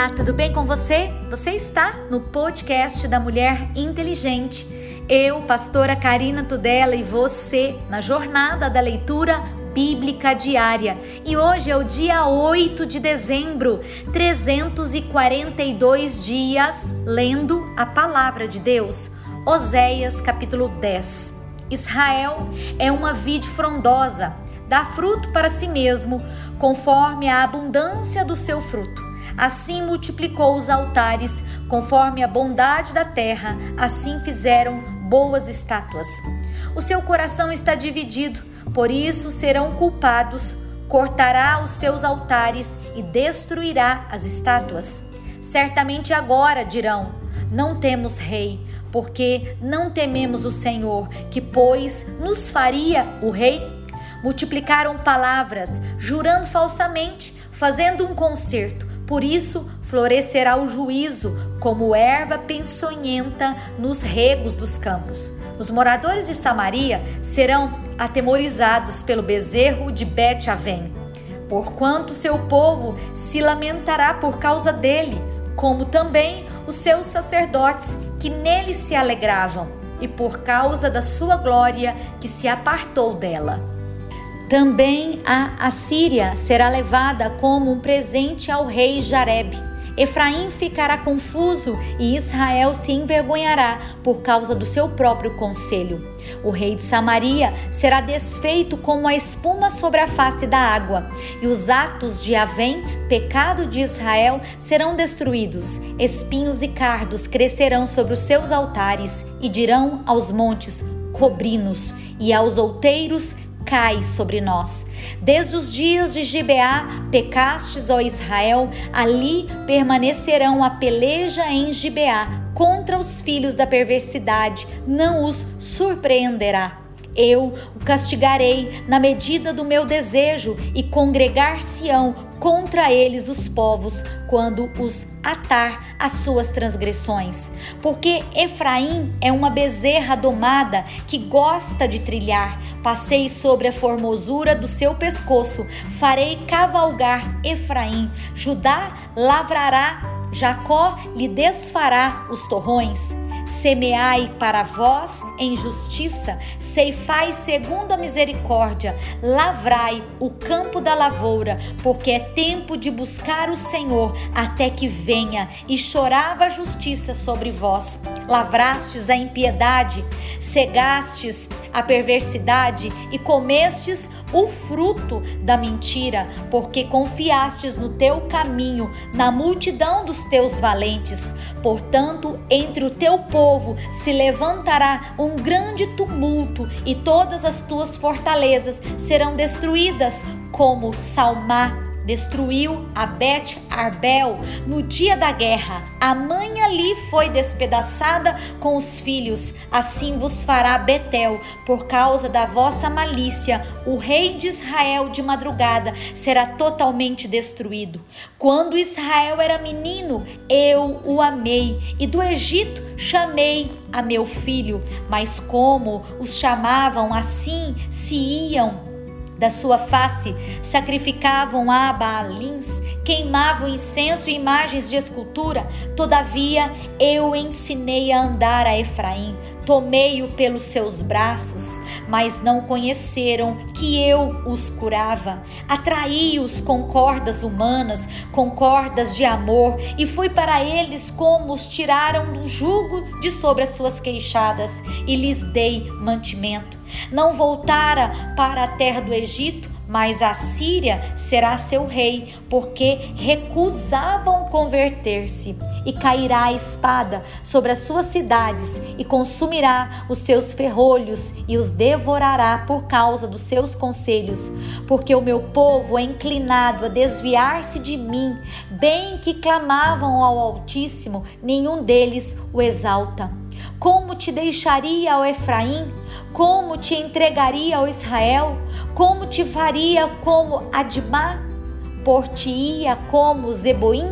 Olá, tudo bem com você? Você está no podcast da Mulher Inteligente. Eu, pastora Karina Tudela e você na jornada da leitura bíblica diária. E hoje é o dia 8 de dezembro, 342 dias lendo a palavra de Deus. Oséias capítulo 10. Israel é uma vide frondosa, dá fruto para si mesmo, conforme a abundância do seu fruto. Assim multiplicou os altares, conforme a bondade da terra, assim fizeram boas estátuas. O seu coração está dividido, por isso serão culpados. Cortará os seus altares e destruirá as estátuas. Certamente agora dirão: Não temos rei, porque não tememos o Senhor, que, pois, nos faria o rei multiplicaram palavras, jurando falsamente, fazendo um concerto. Por isso florescerá o juízo, como erva peçonhenta nos regos dos campos. Os moradores de Samaria serão atemorizados pelo bezerro de Bet-Avém, porquanto seu povo se lamentará por causa dele, como também os seus sacerdotes que nele se alegravam, e por causa da sua glória que se apartou dela. Também a Assíria será levada como um presente ao rei Jareb. Efraim ficará confuso e Israel se envergonhará por causa do seu próprio conselho. O rei de Samaria será desfeito como a espuma sobre a face da água, e os atos de Avém, pecado de Israel, serão destruídos. Espinhos e cardos crescerão sobre os seus altares, e dirão aos montes: cobrinos, e aos outeiros: cai sobre nós. Desde os dias de Gibeá, pecastes, ó Israel, ali permanecerão a peleja em Gibeá contra os filhos da perversidade, não os surpreenderá. Eu o castigarei na medida do meu desejo e congregar-se-ão contra eles os povos quando os atar às suas transgressões. Porque Efraim é uma bezerra domada que gosta de trilhar. Passei sobre a formosura do seu pescoço, farei cavalgar Efraim. Judá lavrará, Jacó lhe desfará os torrões. Semeai para vós em justiça, ceifai segundo a misericórdia, lavrai o campo da lavoura, porque é tempo de buscar o Senhor até que venha, e chorava a justiça sobre vós. Lavrastes a impiedade, cegastes a perversidade e comestes o fruto da mentira, porque confiastes no teu caminho, na multidão dos teus valentes. Portanto, entre o teu povo se levantará um grande tumulto, e todas as tuas fortalezas serão destruídas, como Salmá destruiu a Bet Arbel no dia da guerra. A mãe ali foi despedaçada com os filhos. Assim vos fará Betel, por causa da vossa malícia. O rei de Israel de madrugada será totalmente destruído. Quando Israel era menino, eu o amei, e do Egito chamei a meu filho. Mas como os chamavam assim, se iam da sua face, sacrificavam a Baalins, queimavam incenso e imagens de escultura. Todavia eu ensinei a andar a Efraim, tomei-o pelos seus braços, mas não conheceram que eu os curava. Atraí-os com cordas humanas, com cordas de amor, e fui para eles como os tiraram do jugo de sobre as suas queixadas, e lhes dei mantimento. Não voltara para a terra do Egito, mas a Síria será seu rei, porque recusavam converter-se. E cairá a espada sobre as suas cidades, e consumirá os seus ferrolhos, e os devorará por causa dos seus conselhos. Porque o meu povo é inclinado a desviar-se de mim, bem que clamavam ao Altíssimo, nenhum deles o exalta. Como te deixaria, ó Efraim? Como te entregaria ao Israel? Como te faria como Admá? Por-te-ia como Zeboim?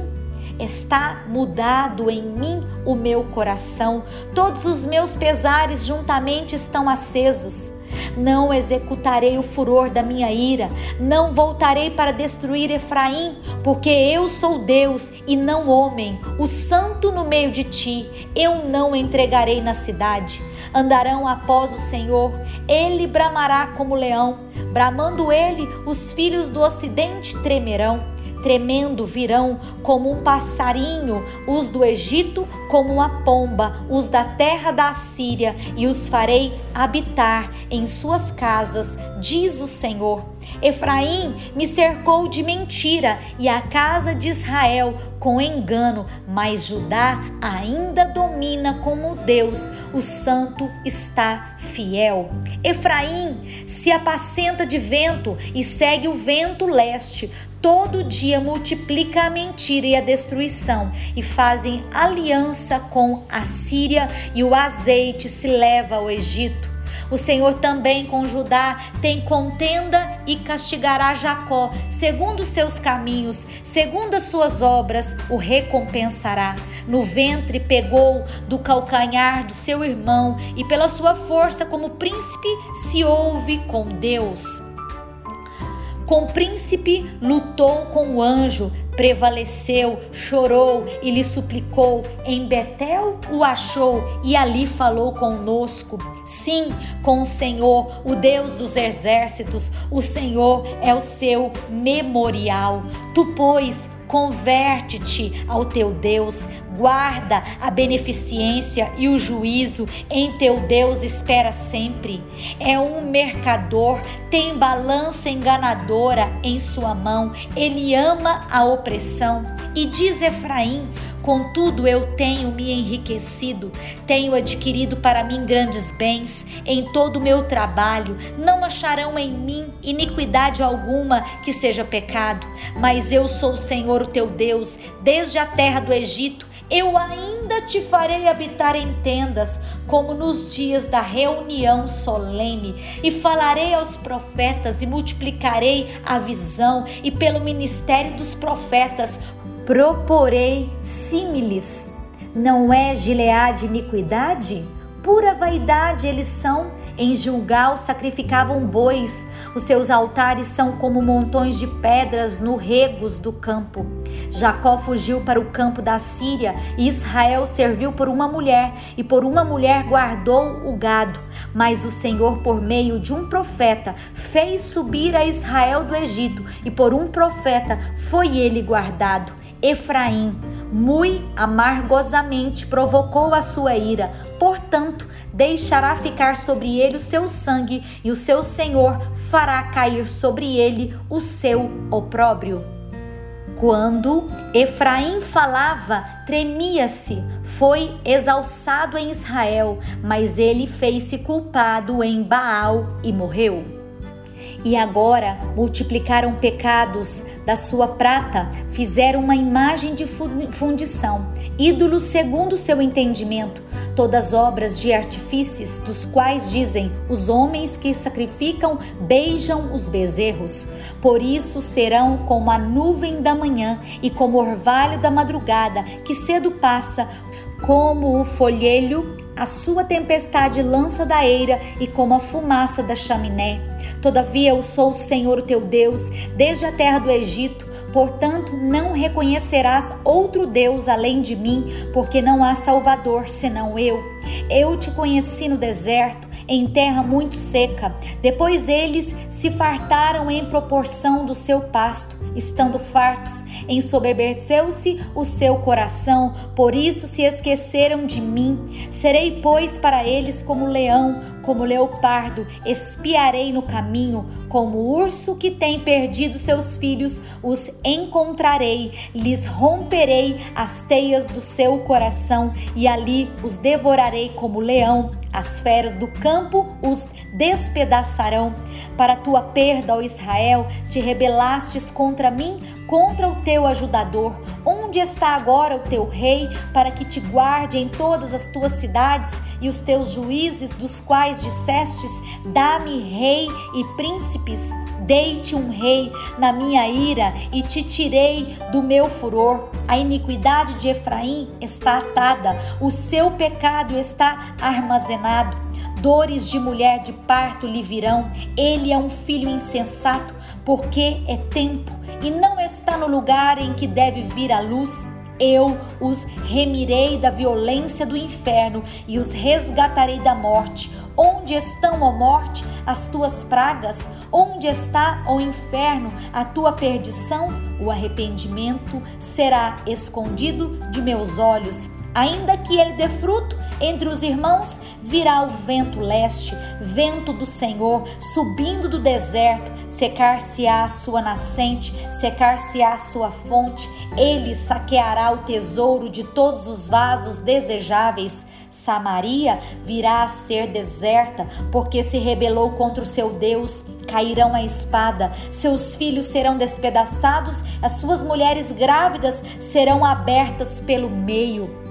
Está mudado em mim o meu coração, todos os meus pesares juntamente estão acesos. Não executarei o furor da minha ira, não voltarei para destruir Efraim, porque eu sou Deus e não homem, o santo no meio de ti. Eu não entregarei na cidade. Andarão após o Senhor, ele bramará como leão, bramando ele, os filhos do ocidente tremerão tremendo virão como um passarinho, os do Egito como uma pomba, os da terra da Assíria, e os farei habitar em suas casas, diz o Senhor. Efraim me cercou de mentira e a casa de Israel com engano, mas Judá ainda domina como Deus, o santo está fiel. Efraim se apacenta de vento e segue o vento leste. Todo dia multiplica a mentira e a destruição e fazem aliança com a Síria e o azeite se leva ao Egito. O Senhor também com Judá tem contenda e castigará Jacó, segundo seus caminhos, segundo as suas obras, o recompensará. No ventre pegou do calcanhar do seu irmão, e pela sua força como príncipe se ouve com Deus. Com príncipe lutou com o anjo, prevaleceu, chorou e lhe suplicou. Em Betel o achou e ali falou conosco. Sim, com o Senhor, o Deus dos exércitos, o Senhor é o seu memorial. Tu, pois, converte-te ao teu Deus, guarda a beneficência e o juízo em teu Deus espera sempre. É um mercador, tem balança enganadora em sua mão, ele ama a opressão. E diz Efraim: Contudo, eu tenho me enriquecido, tenho adquirido para mim grandes bens em todo o meu trabalho. Não acharão em mim iniquidade alguma que seja pecado, mas eu sou o Senhor, o teu Deus, desde a terra do Egito. Eu ainda te farei habitar em tendas, como nos dias da reunião solene, e falarei aos profetas, e multiplicarei a visão, e pelo ministério dos profetas proporei símiles. Não é Gileade iniquidade? Pura vaidade eles são. Em Gilgal sacrificavam bois. Os seus altares são como montões de pedras no regos do campo. Jacó fugiu para o campo da Síria e Israel serviu por uma mulher e por uma mulher guardou o gado. Mas o Senhor, por meio de um profeta, fez subir a Israel do Egito e por um profeta foi ele guardado. Efraim, muito amargosamente provocou a sua ira, portanto, deixará ficar sobre ele o seu sangue, e o seu Senhor fará cair sobre ele o seu opróbrio. Quando Efraim falava, tremia-se, foi exalçado em Israel, mas ele fez-se culpado em Baal e morreu. E agora multiplicaram pecados da sua prata, fizeram uma imagem de fundição, ídolos segundo seu entendimento, todas obras de artifícios, dos quais dizem os homens que sacrificam beijam os bezerros. Por isso serão como a nuvem da manhã e como o orvalho da madrugada, que cedo passa, como o folhelho a sua tempestade lança da eira e como a fumaça da chaminé. Todavia eu sou o Senhor teu Deus, desde a terra do Egito. Portanto, não reconhecerás outro Deus além de mim, porque não há Salvador senão eu. Eu te conheci no deserto, em terra muito seca. Depois eles se fartaram em proporção do seu pasto, estando fartos ensoberbeceu-se o seu coração, por isso se esqueceram de mim. Serei, pois, para eles como leão, como leopardo, espiarei no caminho, como urso que tem perdido seus filhos, os encontrarei, lhes romperei as teias do seu coração e ali os devorarei como leão. As feras do campo os despedaçarão. Para tua perda, ó Israel, te rebelastes contra mim, contra o teu ajudador. Onde está agora o teu rei, para que te guarde em todas as tuas cidades e os teus juízes, dos quais dissestes: Dá-me rei e príncipes? Dei-te um rei na minha ira e te tirei do meu furor. A iniquidade de Efraim está atada, o seu pecado está armazenado. dores de mulher de parto lhe virão. Ele é um filho insensato, porque é tempo e não está no lugar em que deve vir a luz. Eu os remirei da violência do inferno e os resgatarei da morte. Onde estão, ó morte, as tuas pragas? Onde está, ó inferno, a tua perdição? O arrependimento será escondido de meus olhos Ainda que ele dê fruto entre os irmãos, virá o vento leste, vento do Senhor, subindo do deserto, secar-se-á a sua nascente, secar-se-á a sua fonte. Ele saqueará o tesouro de todos os vasos desejáveis. Samaria virá a ser deserta, porque se rebelou contra o seu Deus. Cairão a espada, seus filhos serão despedaçados, as suas mulheres grávidas serão abertas pelo meio.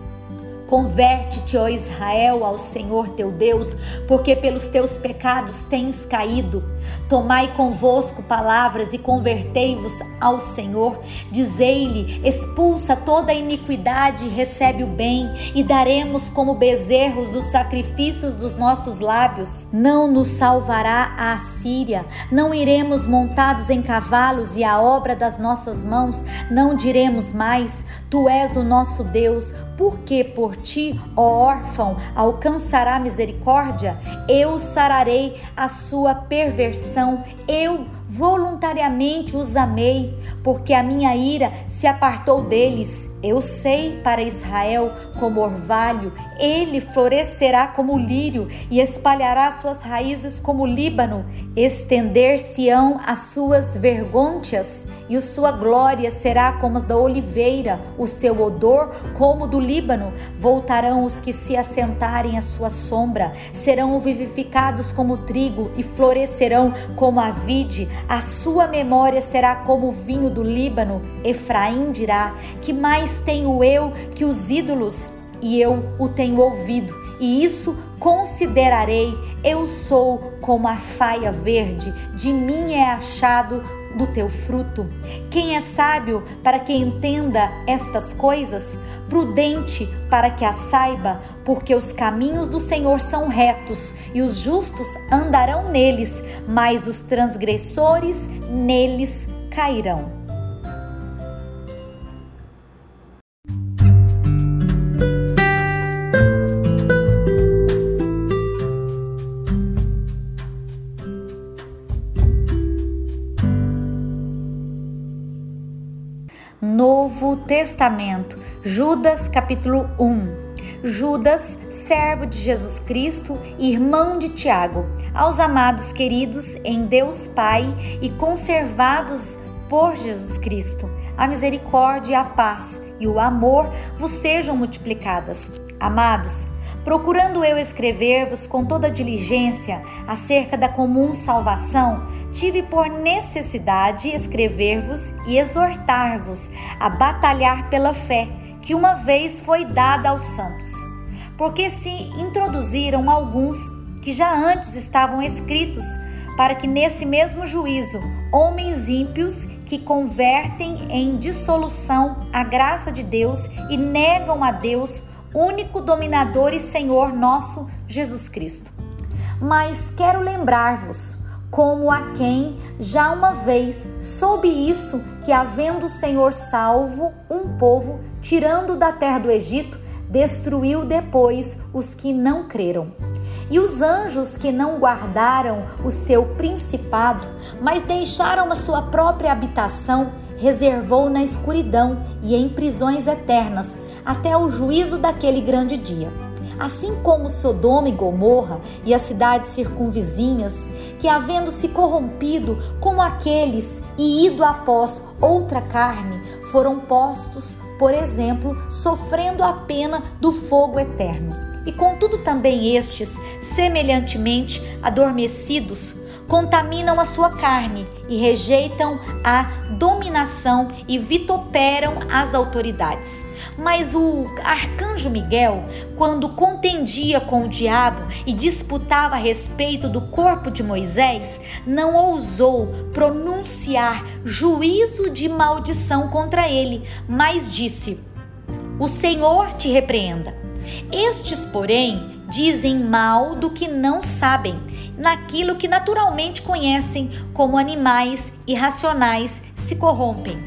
Converte-te, ó Israel, ao Senhor teu Deus, porque pelos teus pecados tens caído. Tomai convosco palavras e convertei-vos ao Senhor. Dizei-lhe: expulsa toda a iniquidade e recebe o bem, e daremos como bezerros os sacrifícios dos nossos lábios. Não nos salvará a Assíria, não iremos montados em cavalos e a obra das nossas mãos. Não diremos mais: Tu és o nosso Deus, porque por ti, ó órfão, alcançará misericórdia. Eu sararei a sua perversão, eu voluntariamente os amei, porque a minha ira se apartou deles. Eu sei para Israel como orvalho, ele florescerá como lírio e espalhará suas raízes como Líbano. Estender-se-ão as suas vergôncias e a sua glória será como as da oliveira, o seu odor como do Líbano. Voltarão os que se assentarem à sua sombra, serão vivificados como trigo e florescerão como a vide. A sua memória será como o vinho do Líbano. Efraim dirá: Que mais tenho eu que os ídolos? E eu o tenho ouvido, e isso considerarei. Eu sou como a faia verde, de mim é achado do teu fruto. Quem é sábio para que entenda estas coisas? Prudente para que a saiba, porque os caminhos do Senhor são retos e os justos andarão neles, mas os transgressores neles cairão. Testamento, Judas capítulo 1. Judas, servo de Jesus Cristo, irmão de Tiago, aos amados queridos em Deus Pai e conservados por Jesus Cristo, a misericórdia a paz e o amor vos sejam multiplicadas. Amados, procurando eu escrever-vos com toda diligência acerca da comum salvação, tive por necessidade escrever-vos e exortar-vos a batalhar pela fé que uma vez foi dada aos santos. Porque se introduziram alguns que já antes estavam escritos, para que nesse mesmo juízo homens ímpios que convertem em dissolução a graça de Deus e negam a Deus, único dominador e Senhor nosso Jesus Cristo. Mas quero lembrar-vos como a quem já uma vez soube isso, que havendo o Senhor salvo um povo, tirando da terra do Egito, destruiu depois os que não creram. E os anjos que não guardaram o seu principado, mas deixaram a sua própria habitação, reservou na escuridão e em prisões eternas, até o juízo daquele grande dia assim como Sodoma e Gomorra e as cidades circunvizinhas, que havendo se corrompido como aqueles e ido após outra carne, foram postos, por exemplo, sofrendo a pena do fogo eterno. E contudo também estes, semelhantemente adormecidos, contaminam a sua carne e rejeitam a dominação e vituperam as autoridades. Mas o arcanjo Miguel, quando contendia com o diabo e disputava a respeito do corpo de Moisés, não ousou pronunciar juízo de maldição contra ele, mas disse: O Senhor te repreenda. Estes, porém, dizem mal do que não sabem, naquilo que naturalmente conhecem como animais irracionais se corrompem.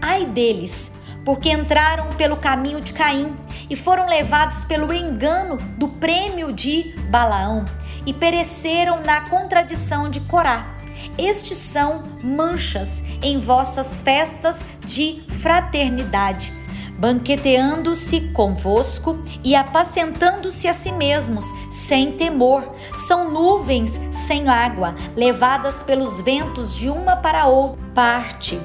Ai deles, porque entraram pelo caminho de Caim e foram levados pelo engano do prêmio de Balaão e pereceram na contradição de Corá. Estes são manchas em vossas festas de fraternidade, banqueteando-se convosco e apacentando-se a si mesmos, sem temor. São nuvens sem água, levadas pelos ventos de uma para outra parte.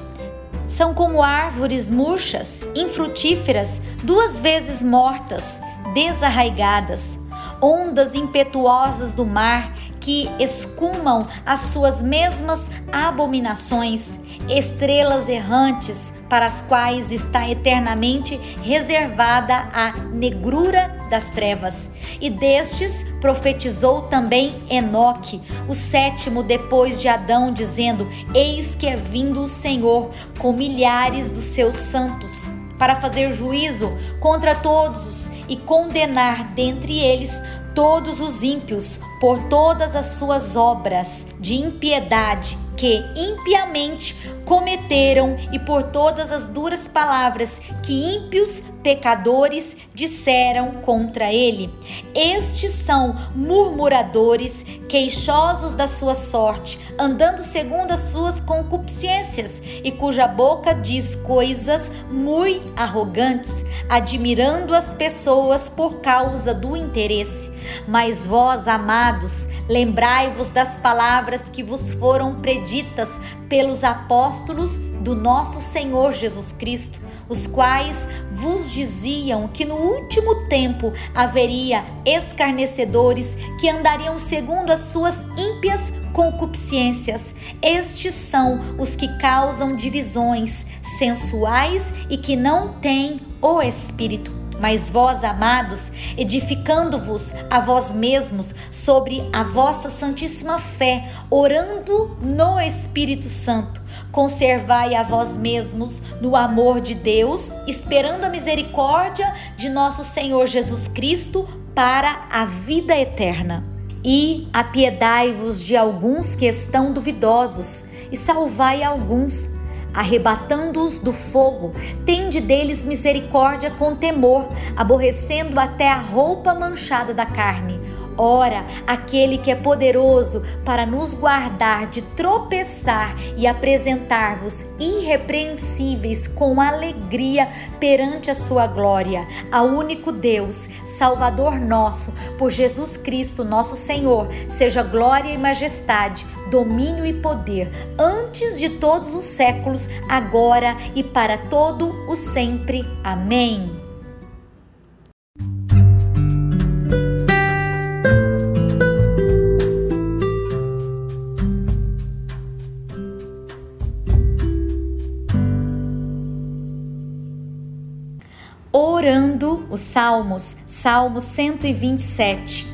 São como árvores murchas, infrutíferas, duas vezes mortas, desarraigadas, ondas impetuosas do mar que escumam as suas mesmas abominações, estrelas errantes para as quais está eternamente reservada a negrura das trevas. E destes profetizou também Enoque, o sétimo depois de Adão, dizendo: Eis que é vindo o Senhor com milhares dos seus santos, para fazer juízo contra todos e condenar dentre eles todos os ímpios por todas as suas obras de impiedade que impiamente cometeram e por todas as duras palavras que ímpios pecadores disseram contra ele. Estes são murmuradores, queixosos da sua sorte, andando segundo as suas concupiscências, e cuja boca diz coisas muito arrogantes, admirando as pessoas por causa do interesse. Mas vós, amados, lembrai-vos das palavras que vos foram preditas pelos apóstolos do nosso Senhor Jesus Cristo, os quais vos diziam que no último tempo haveria escarnecedores que andariam segundo as suas ímpias concupiscências. Estes são os que causam divisões sensuais e que não têm o Espírito. Mas vós, amados, edificando-vos a vós mesmos sobre a vossa santíssima fé, orando no Espírito Santo, conservai a vós mesmos no amor de Deus, esperando a misericórdia de nosso Senhor Jesus Cristo para a vida eterna. E apiedai-vos de alguns que estão duvidosos, e salvai alguns arrebatando-os do fogo. Tende deles misericórdia com temor, aborrecendo até a roupa manchada da carne Ora, aquele que é poderoso para nos guardar de tropeçar e apresentar-vos irrepreensíveis com alegria perante a sua glória, ao único Deus, Salvador nosso, por Jesus Cristo, nosso Senhor, seja glória e majestade, domínio e poder, antes de todos os séculos, agora e para todo o sempre. Amém. Os Salmos, Salmo 127.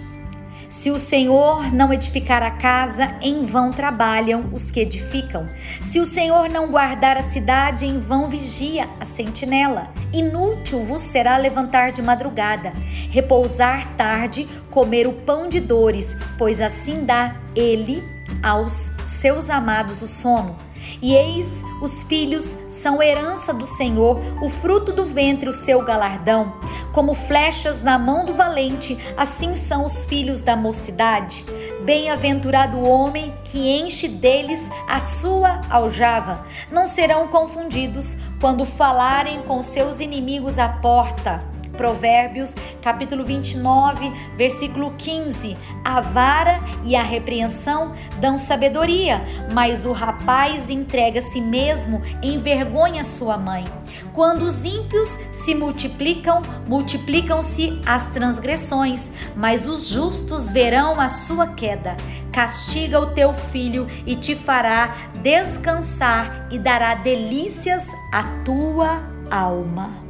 Se o Senhor não edificar a casa, em vão trabalham os que edificam. Se o Senhor não guardar a cidade, em vão vigia a sentinela. Inútil vos será levantar de madrugada, repousar tarde, comer o pão de dores, pois assim dá ele aos seus amados o sono. E eis, os filhos são herança do Senhor, o fruto do ventre, o seu galardão. Como flechas na mão do valente, assim são os filhos da mocidade. Bem-aventurado o homem que enche deles a sua aljava. Não serão confundidos quando falarem com seus inimigos à porta. Provérbios, capítulo 29, versículo 15. A vara e a repreensão dão sabedoria, mas o rapaz entrega a si mesmo, envergonha sua mãe. Quando os ímpios se multiplicam, multiplicam-se as transgressões, mas os justos verão a sua queda. Castiga o teu filho e te fará descansar e dará delícias à tua alma.